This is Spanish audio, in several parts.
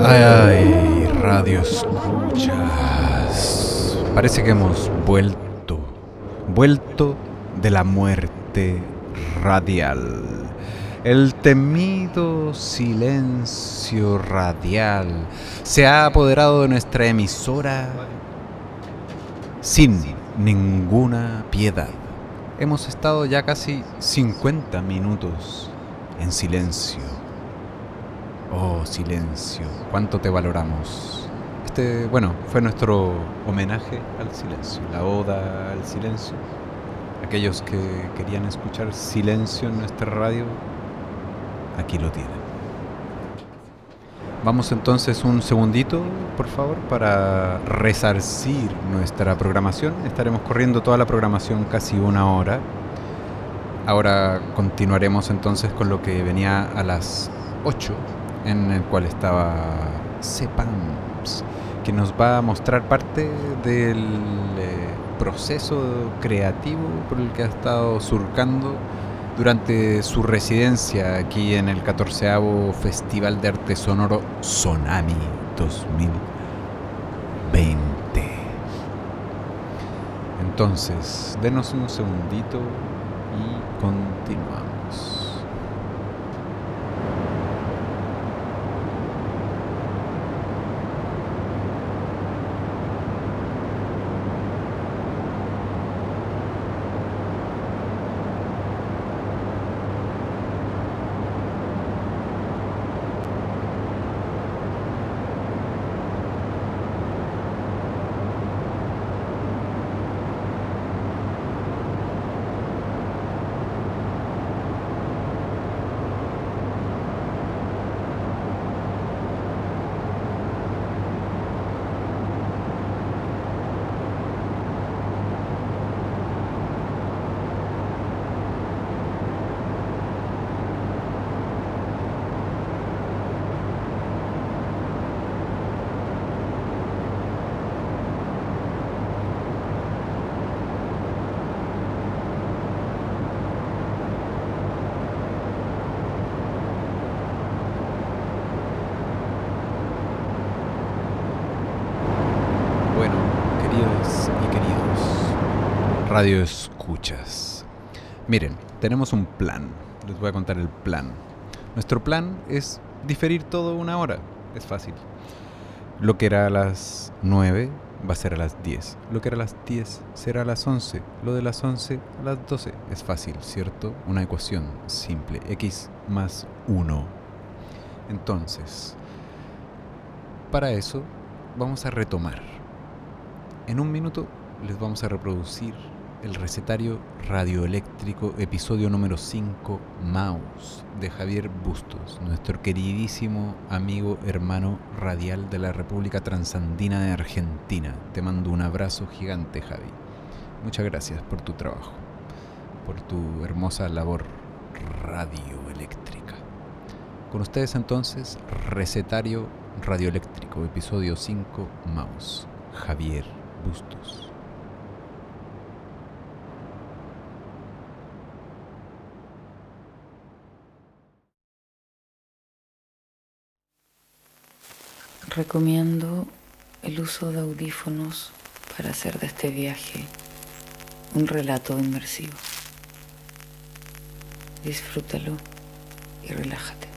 Ay, ay, radio escuchas. Parece que hemos vuelto. Vuelto de la muerte radial. El temido silencio radial se ha apoderado de nuestra emisora sin ninguna piedad. Hemos estado ya casi 50 minutos en silencio. Oh, silencio, cuánto te valoramos. Este, bueno, fue nuestro homenaje al silencio, la oda al silencio. Aquellos que querían escuchar silencio en nuestra radio, aquí lo tienen. Vamos entonces un segundito, por favor, para resarcir nuestra programación. Estaremos corriendo toda la programación casi una hora. Ahora continuaremos entonces con lo que venía a las 8, en el cual estaba CEPAMS, que nos va a mostrar parte del eh, proceso creativo por el que ha estado surcando durante su residencia aquí en el 14 Festival de Arte Sonoro Sonami 2020. Entonces, denos un segundito y continuamos. Bueno, queridos y queridos radio escuchas. Miren, tenemos un plan. Les voy a contar el plan. Nuestro plan es diferir todo una hora. Es fácil. Lo que era a las 9 va a ser a las 10. Lo que era a las 10 será a las 11. Lo de las 11 a las 12. Es fácil, ¿cierto? Una ecuación simple. X más 1. Entonces, para eso vamos a retomar. En un minuto les vamos a reproducir el recetario radioeléctrico episodio número 5 Maus de Javier Bustos, nuestro queridísimo amigo hermano radial de la República Transandina de Argentina. Te mando un abrazo gigante Javi. Muchas gracias por tu trabajo, por tu hermosa labor radioeléctrica. Con ustedes entonces, recetario radioeléctrico episodio 5 Maus Javier Bustos. Recomiendo el uso de audífonos para hacer de este viaje un relato inmersivo. Disfrútalo y relájate.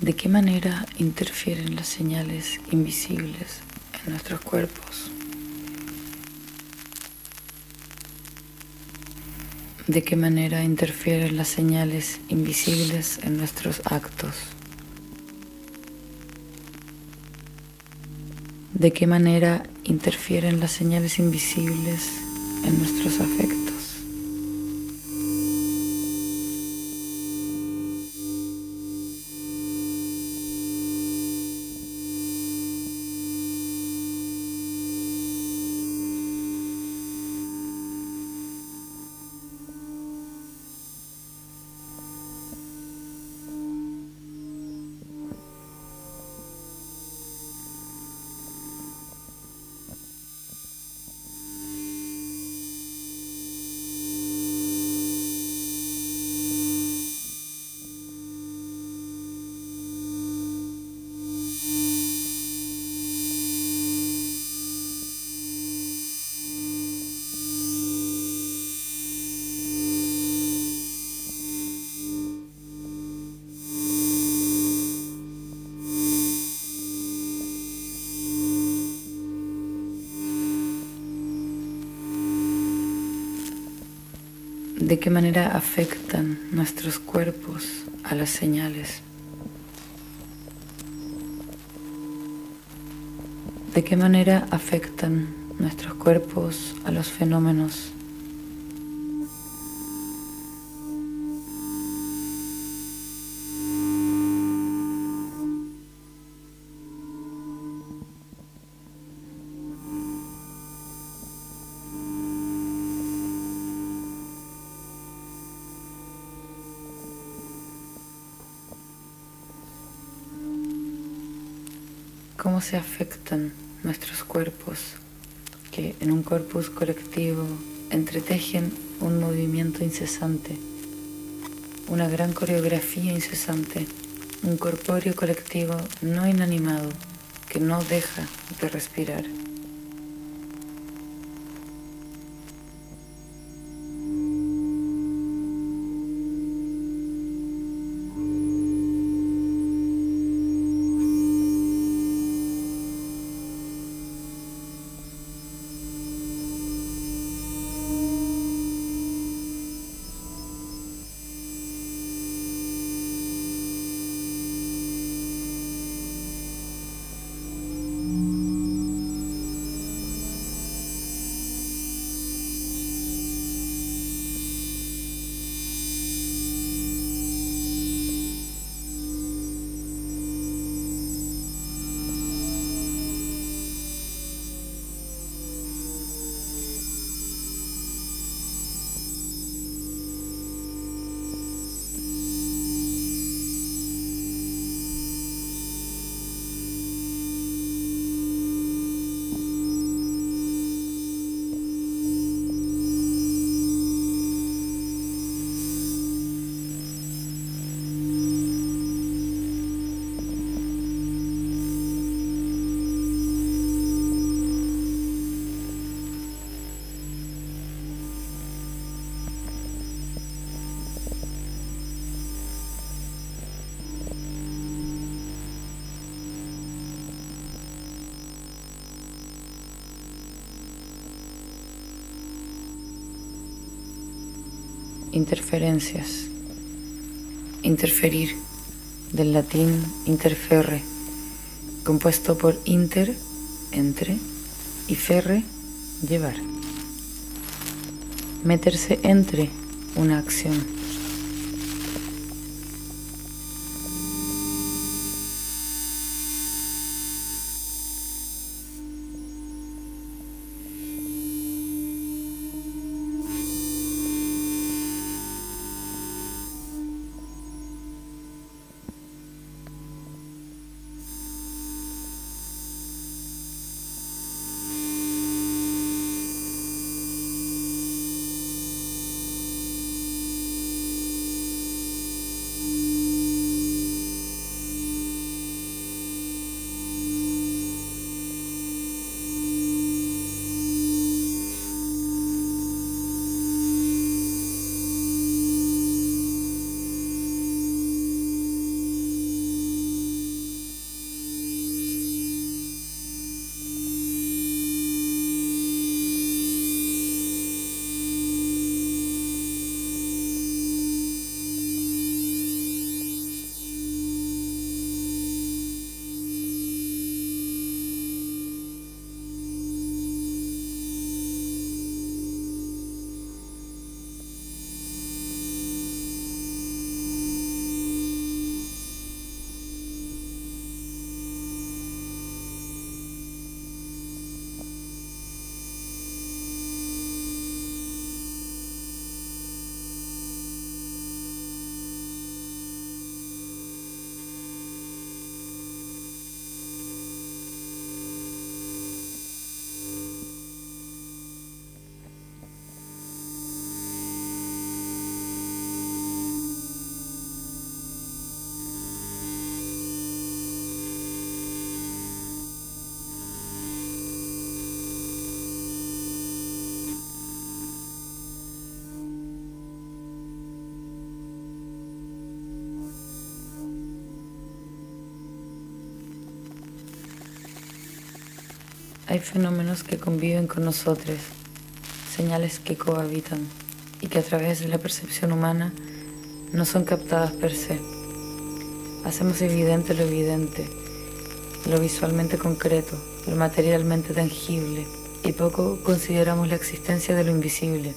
¿De qué manera interfieren las señales invisibles en nuestros cuerpos? ¿De qué manera interfieren las señales invisibles en nuestros actos? ¿De qué manera interfieren las señales invisibles en nuestros afectos? Cómo se afectan nuestros cuerpos, que en un corpus colectivo entretejen un movimiento incesante, una gran coreografía incesante, un corpóreo colectivo no inanimado que no deja de respirar. Interferencias. Interferir, del latín interferre, compuesto por inter, entre, y ferre, llevar. Meterse entre una acción. Hay fenómenos que conviven con nosotros, señales que cohabitan y que a través de la percepción humana no son captadas per se. Hacemos evidente lo evidente, lo visualmente concreto, lo materialmente tangible, y poco consideramos la existencia de lo invisible,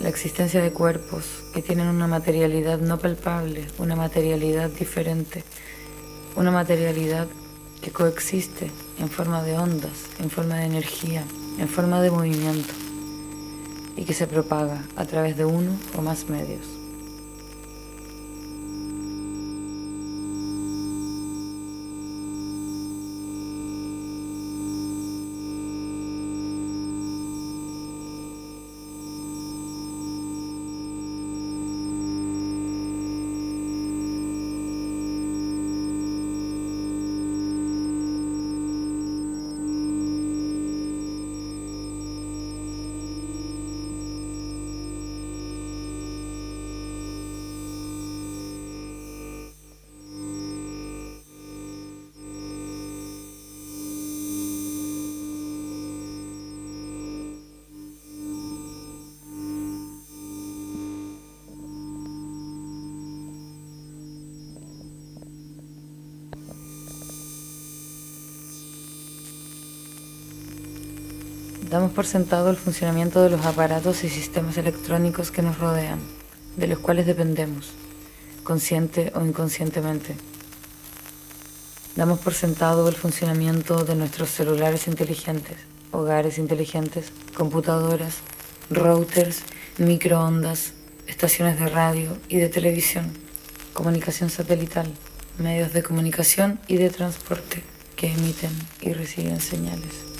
la existencia de cuerpos que tienen una materialidad no palpable, una materialidad diferente, una materialidad que coexiste en forma de ondas, en forma de energía, en forma de movimiento y que se propaga a través de uno o más medios. Damos por sentado el funcionamiento de los aparatos y sistemas electrónicos que nos rodean, de los cuales dependemos, consciente o inconscientemente. Damos por sentado el funcionamiento de nuestros celulares inteligentes, hogares inteligentes, computadoras, routers, microondas, estaciones de radio y de televisión, comunicación satelital, medios de comunicación y de transporte que emiten y reciben señales.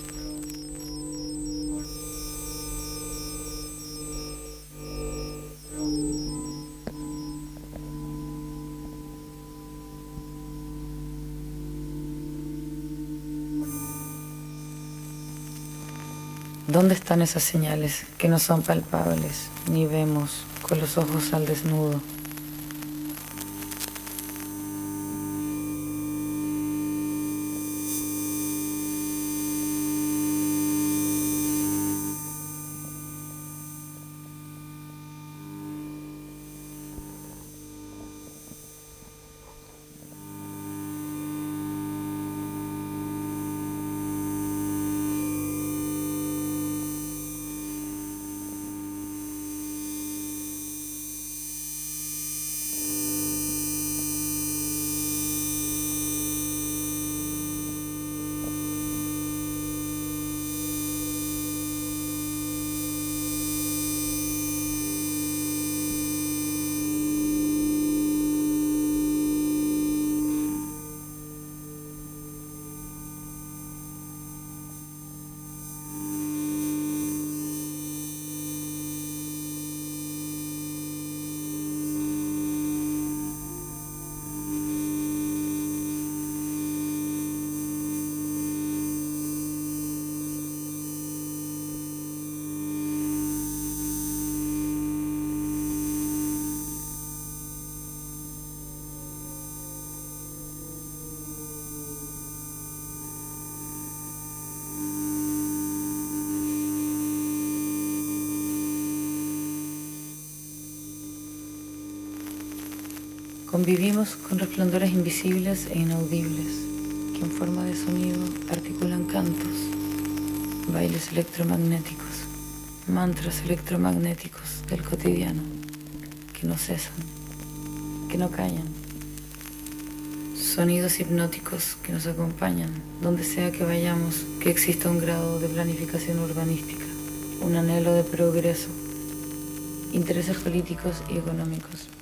¿Dónde están esas señales que no son palpables ni vemos con los ojos al desnudo? Convivimos con resplandores invisibles e inaudibles que en forma de sonido articulan cantos, bailes electromagnéticos, mantras electromagnéticos del cotidiano que no cesan, que no callan, sonidos hipnóticos que nos acompañan donde sea que vayamos, que exista un grado de planificación urbanística, un anhelo de progreso, intereses políticos y económicos.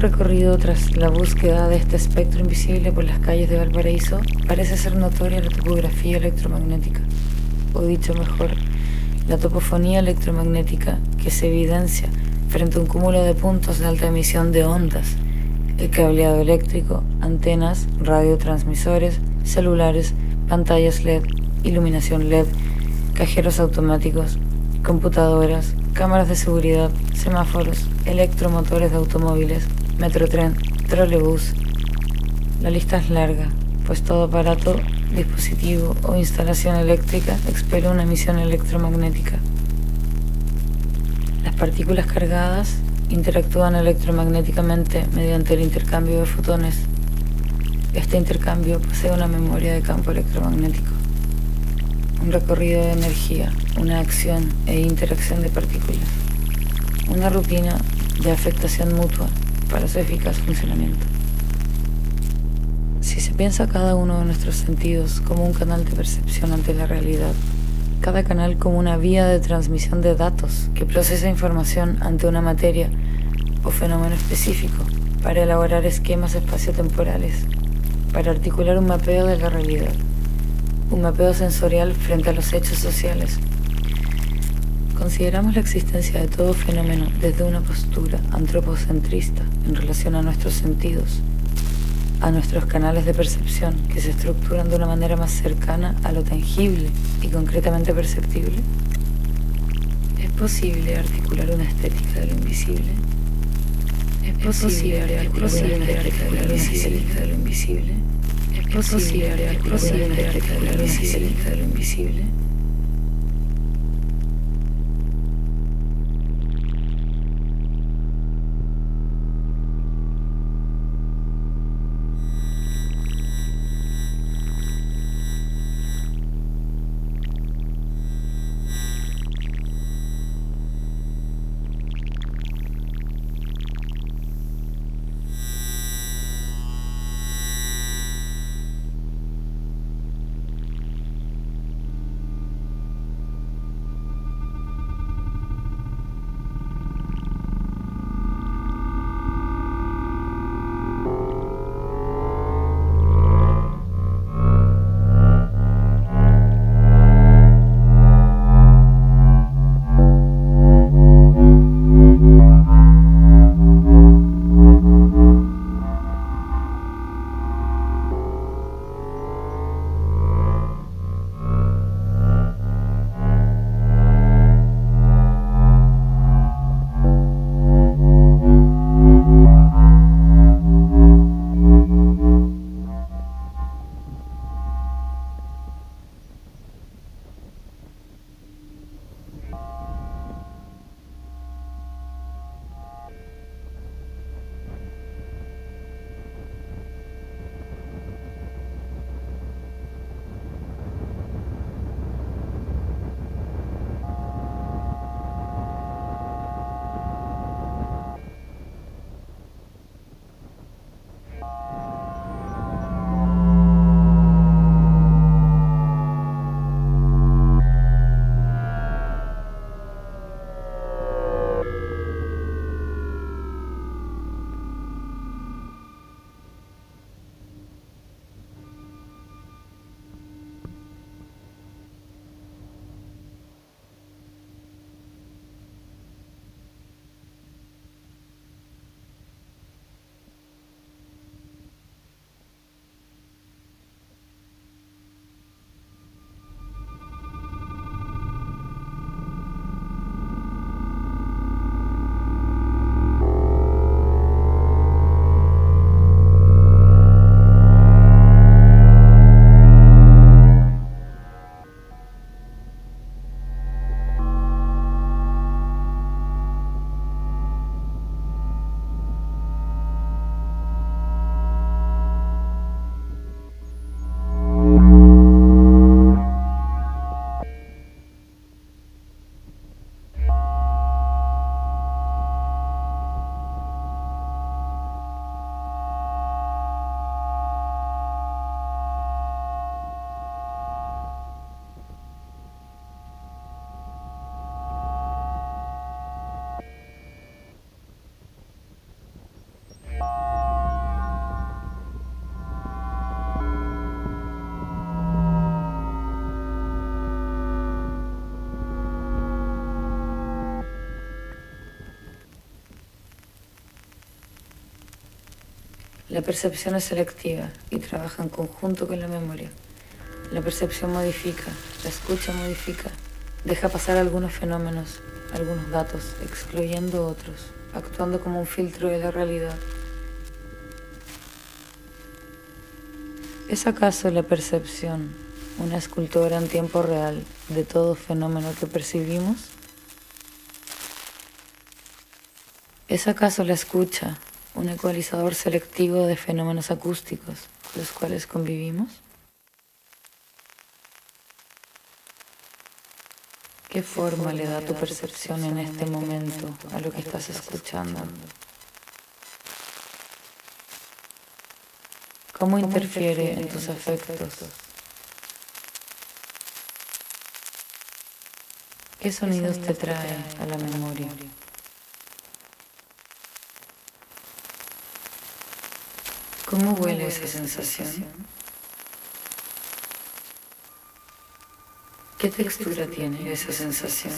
Recorrido tras la búsqueda de este espectro invisible por las calles de Valparaíso, parece ser notoria la topografía electromagnética, o dicho mejor, la topofonía electromagnética que se evidencia frente a un cúmulo de puntos de alta emisión de ondas, el cableado eléctrico, antenas, radiotransmisores, celulares, pantallas LED, iluminación LED, cajeros automáticos, computadoras, cámaras de seguridad, semáforos, electromotores de automóviles, metrotren, trolebús. La lista es larga, pues todo aparato, dispositivo o instalación eléctrica expele una emisión electromagnética. Las partículas cargadas interactúan electromagnéticamente mediante el intercambio de fotones. Este intercambio posee una memoria de campo electromagnético un recorrido de energía, una acción e interacción de partículas, una rutina de afectación mutua para su eficaz funcionamiento. Si se piensa cada uno de nuestros sentidos como un canal de percepción ante la realidad, cada canal como una vía de transmisión de datos que procesa información ante una materia o fenómeno específico para elaborar esquemas espaciotemporales, para articular un mapeo de la realidad un mapeo sensorial frente a los hechos sociales. Consideramos la existencia de todo fenómeno desde una postura antropocentrista en relación a nuestros sentidos, a nuestros canales de percepción que se estructuran de una manera más cercana a lo tangible y concretamente perceptible. ¿Es posible articular una estética de lo invisible? ¿Es posible articular una estética de lo invisible? Es posible, articular una de lo invisible. La percepción es selectiva y trabaja en conjunto con la memoria. La percepción modifica, la escucha modifica, deja pasar algunos fenómenos, algunos datos, excluyendo otros, actuando como un filtro de la realidad. ¿Es acaso la percepción una escultora en tiempo real de todo fenómeno que percibimos? ¿Es acaso la escucha un ecualizador selectivo de fenómenos acústicos con los cuales convivimos? ¿Qué forma le da tu percepción en este momento a lo que estás escuchando? ¿Cómo interfiere en tus afectos? ¿Qué sonidos te trae a la memoria? ¿Cómo huele esa sensación? ¿Qué textura tiene esa sensación?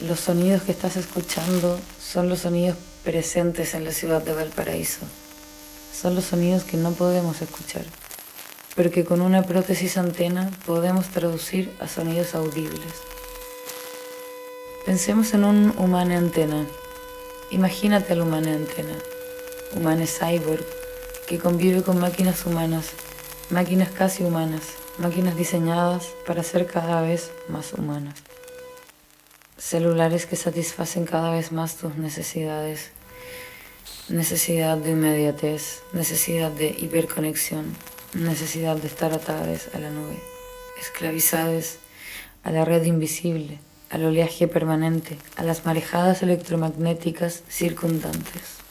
Los sonidos que estás escuchando son los sonidos presentes en la ciudad de Valparaíso. Son los sonidos que no podemos escuchar, pero que con una prótesis antena podemos traducir a sonidos audibles. Pensemos en un humano antena. Imagínate al humano antena, humano cyborg, que convive con máquinas humanas, máquinas casi humanas, máquinas diseñadas para ser cada vez más humanas celulares que satisfacen cada vez más tus necesidades. Necesidad de inmediatez, necesidad de hiperconexión, necesidad de estar atadas a la nube, esclavizadas a la red invisible, al oleaje permanente, a las marejadas electromagnéticas circundantes.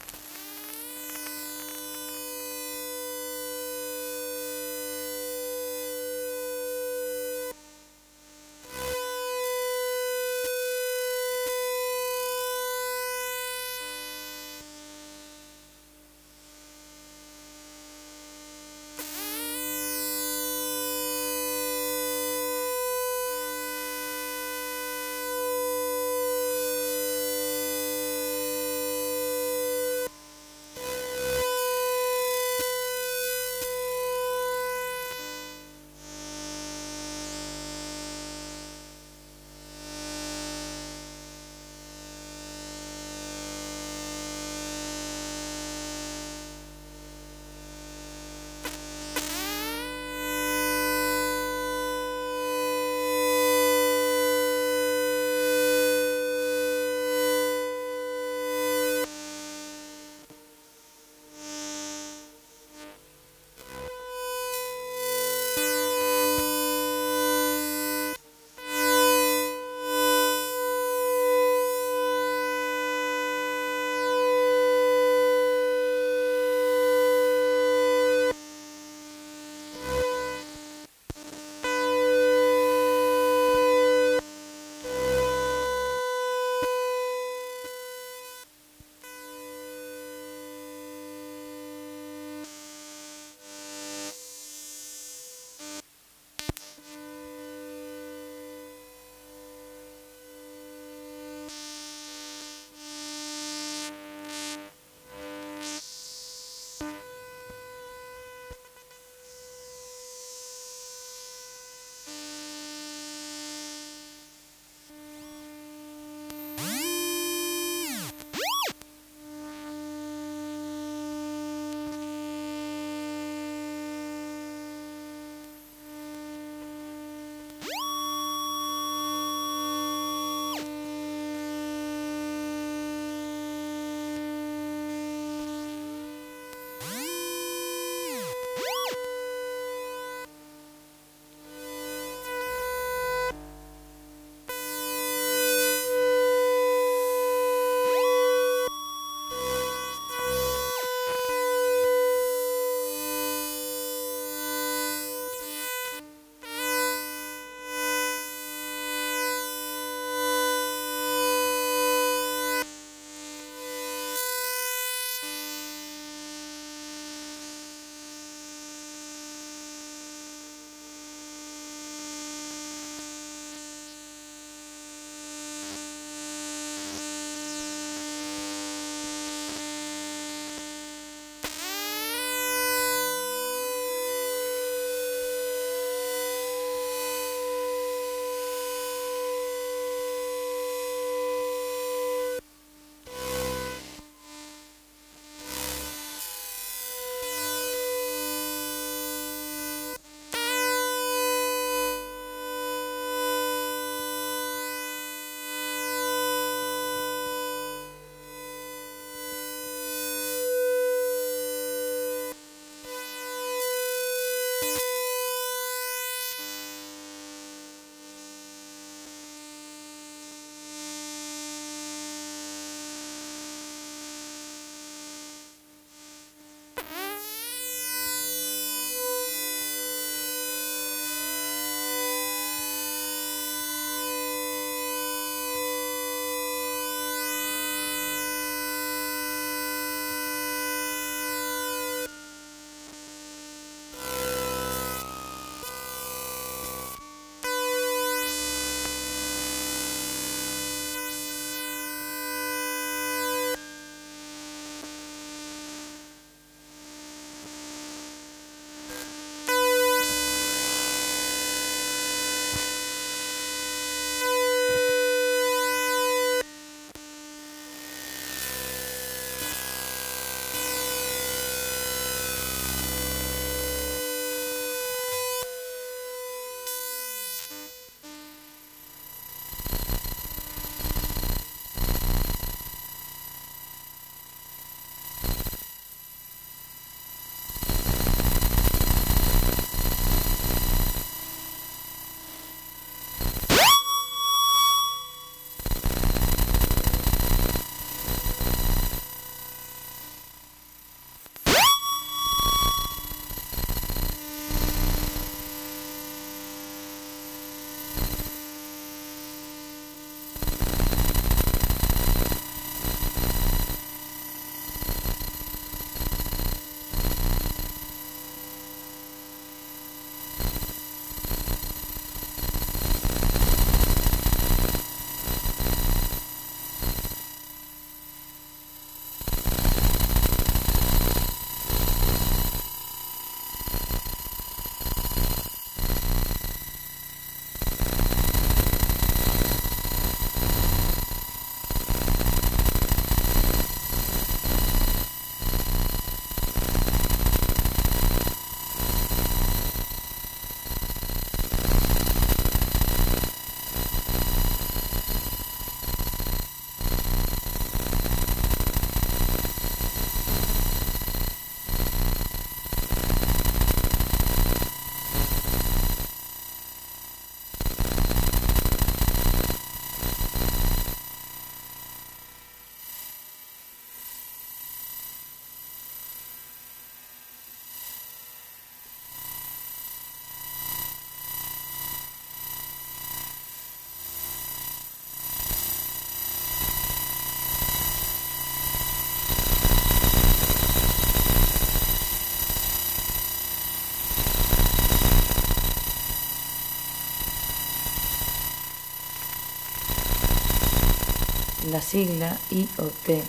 La sigla IoT,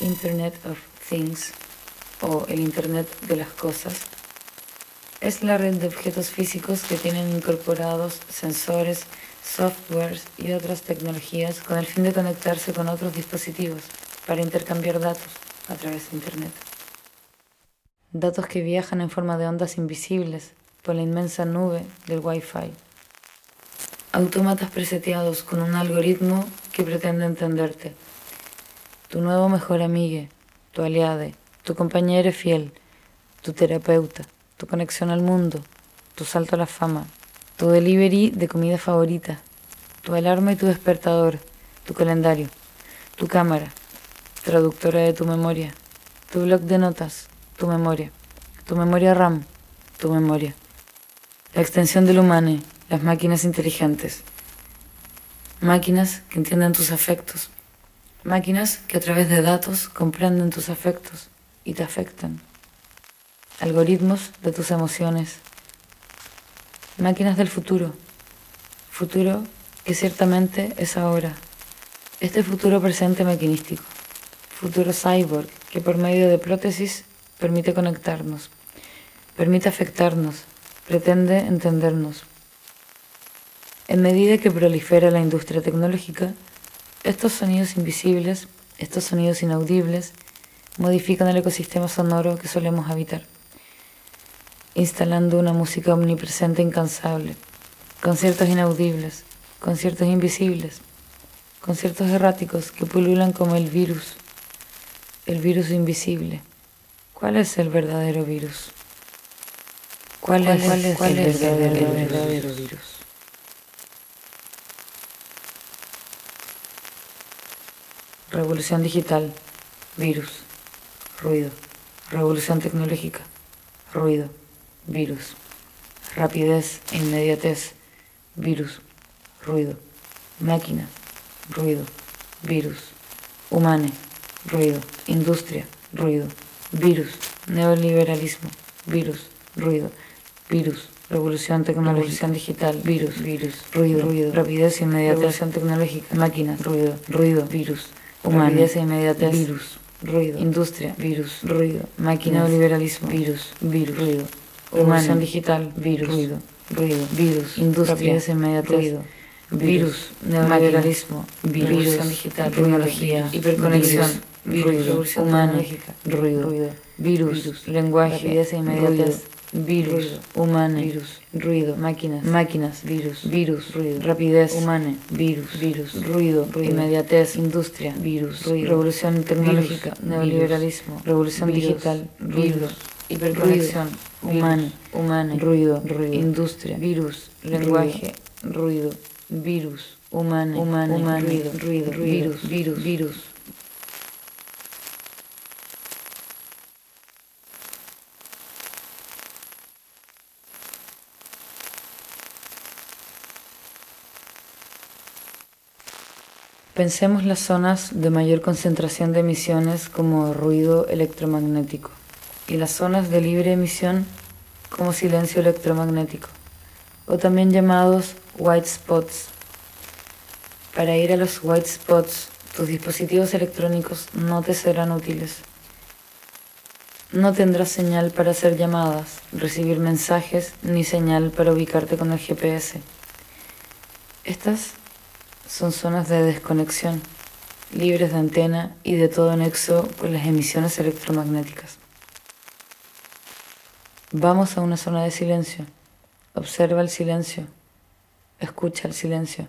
Internet of Things, o el Internet de las Cosas, es la red de objetos físicos que tienen incorporados sensores, softwares y otras tecnologías con el fin de conectarse con otros dispositivos para intercambiar datos a través de Internet. Datos que viajan en forma de ondas invisibles por la inmensa nube del Wi-Fi. Autómatas preseteados con un algoritmo que pretende entenderte. Tu nuevo mejor amigo, tu aliade, tu compañero fiel, tu terapeuta, tu conexión al mundo, tu salto a la fama, tu delivery de comida favorita, tu alarma y tu despertador, tu calendario, tu cámara, traductora de tu memoria, tu blog de notas, tu memoria, tu memoria RAM, tu memoria, la extensión del humano, las máquinas inteligentes, máquinas que entienden tus afectos, máquinas que a través de datos comprenden tus afectos y te afectan, algoritmos de tus emociones, Máquinas del futuro. Futuro que ciertamente es ahora. Este futuro presente maquinístico. Futuro cyborg que por medio de prótesis permite conectarnos, permite afectarnos, pretende entendernos. En medida que prolifera la industria tecnológica, estos sonidos invisibles, estos sonidos inaudibles, modifican el ecosistema sonoro que solemos habitar instalando una música omnipresente e incansable, conciertos inaudibles, conciertos invisibles, conciertos erráticos que pululan como el virus, el virus invisible. ¿Cuál es el verdadero virus? ¿Cuál, es, el, verdadero virus? Revolución digital, virus, ruido. Revolución tecnológica, ruido virus. Rapidez e inmediatez, virus. Ruido. Máquina, ruido. Virus. Humane, ruido. Industria, ruido. Virus. Neoliberalismo, virus. Ruido. Virus. Revolución tecnológica digital, virus, virus, ruido, ruido, rapidez e inmediatez tecnológica, máquinas, ruido, ruido, virus, humano, inmediatez, virus, ruido, industria, virus, ruido, máquina, neoliberalismo, virus, virus, ruido, Revolución digital, virus, ruido, ruido, virus, industria, inmediatez, ruido, virus, neoliberalismo, virus, digital, tecnología, hiperconexión, virus, revolución humana, ruido, ruido, virus, lenguaje, inmediatez, virus, humana, virus, ruido, máquinas, máquinas, virus, virus, ruido, rapidez, humana, virus, virus, ruido, ruido, inmediatez, industria, virus, ruido, revolución tecnológica, neoliberalismo, revolución digital, virus, hiperconexión, humano, humano, ruido, ruido, industria, virus, lenguaje, ruido, virus, humano, humano, ruido, ruido, virus, virus, virus. Pensemos las zonas de mayor concentración de emisiones como ruido electromagnético y las zonas de libre emisión como silencio electromagnético, o también llamados white spots. Para ir a los white spots, tus dispositivos electrónicos no te serán útiles. No tendrás señal para hacer llamadas, recibir mensajes, ni señal para ubicarte con el GPS. Estas son zonas de desconexión, libres de antena y de todo nexo con las emisiones electromagnéticas. Vamos a una zona de silencio. Observa el silencio. Escucha el silencio.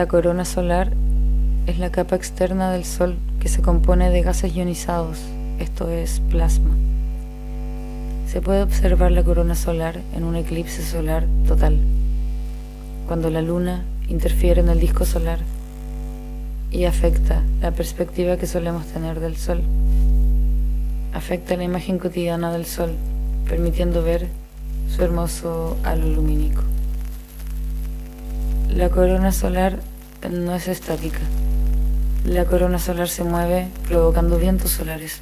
La corona solar es la capa externa del Sol que se compone de gases ionizados, esto es plasma. Se puede observar la corona solar en un eclipse solar total, cuando la luna interfiere en el disco solar y afecta la perspectiva que solemos tener del Sol. Afecta la imagen cotidiana del Sol, permitiendo ver su hermoso halo lumínico. La corona solar no es estática. La corona solar se mueve provocando vientos solares.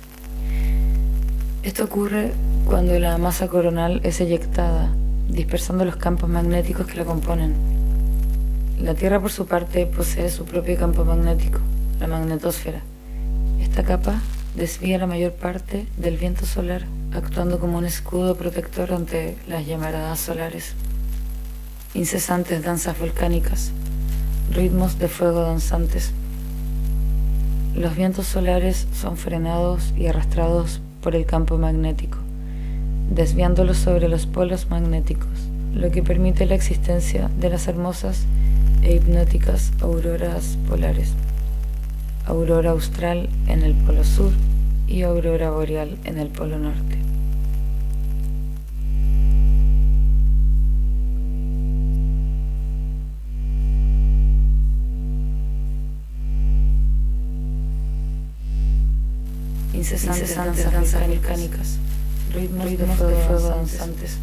Esto ocurre cuando la masa coronal es eyectada, dispersando los campos magnéticos que la componen. La Tierra, por su parte, posee su propio campo magnético, la magnetosfera. Esta capa desvía la mayor parte del viento solar, actuando como un escudo protector ante las llamaradas solares incesantes danzas volcánicas, ritmos de fuego danzantes. Los vientos solares son frenados y arrastrados por el campo magnético, desviándolos sobre los polos magnéticos, lo que permite la existencia de las hermosas e hipnóticas auroras polares, aurora austral en el polo sur y aurora boreal en el polo norte. Incesantes, danzas mecánicas, ritmos, ritmos de fuego danzantes.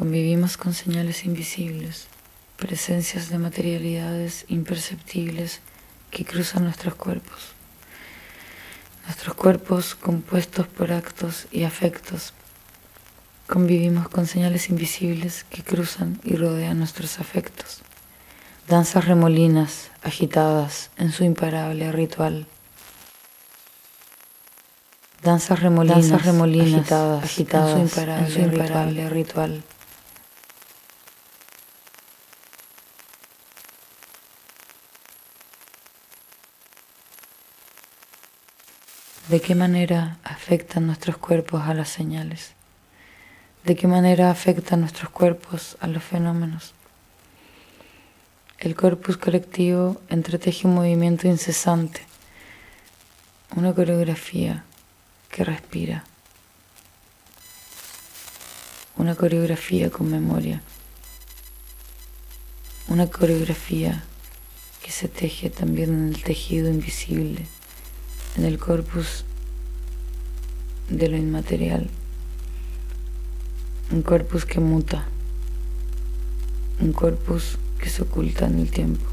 Convivimos con señales invisibles, presencias de materialidades imperceptibles que cruzan nuestros cuerpos. Nuestros cuerpos compuestos por actos y afectos. Convivimos con señales invisibles que cruzan y rodean nuestros afectos. Danzas remolinas, agitadas en su imparable ritual. Danzas remolinas, remolinas agitadas, agitadas en su imparable, en su imparable ritual. ¿De qué manera afectan nuestros cuerpos a las señales? ¿De qué manera afectan nuestros cuerpos a los fenómenos? El corpus colectivo entreteje un movimiento incesante, una coreografía que respira, una coreografía con memoria, una coreografía que se teje también en el tejido invisible en el corpus de lo inmaterial, un corpus que muta, un corpus que se oculta en el tiempo.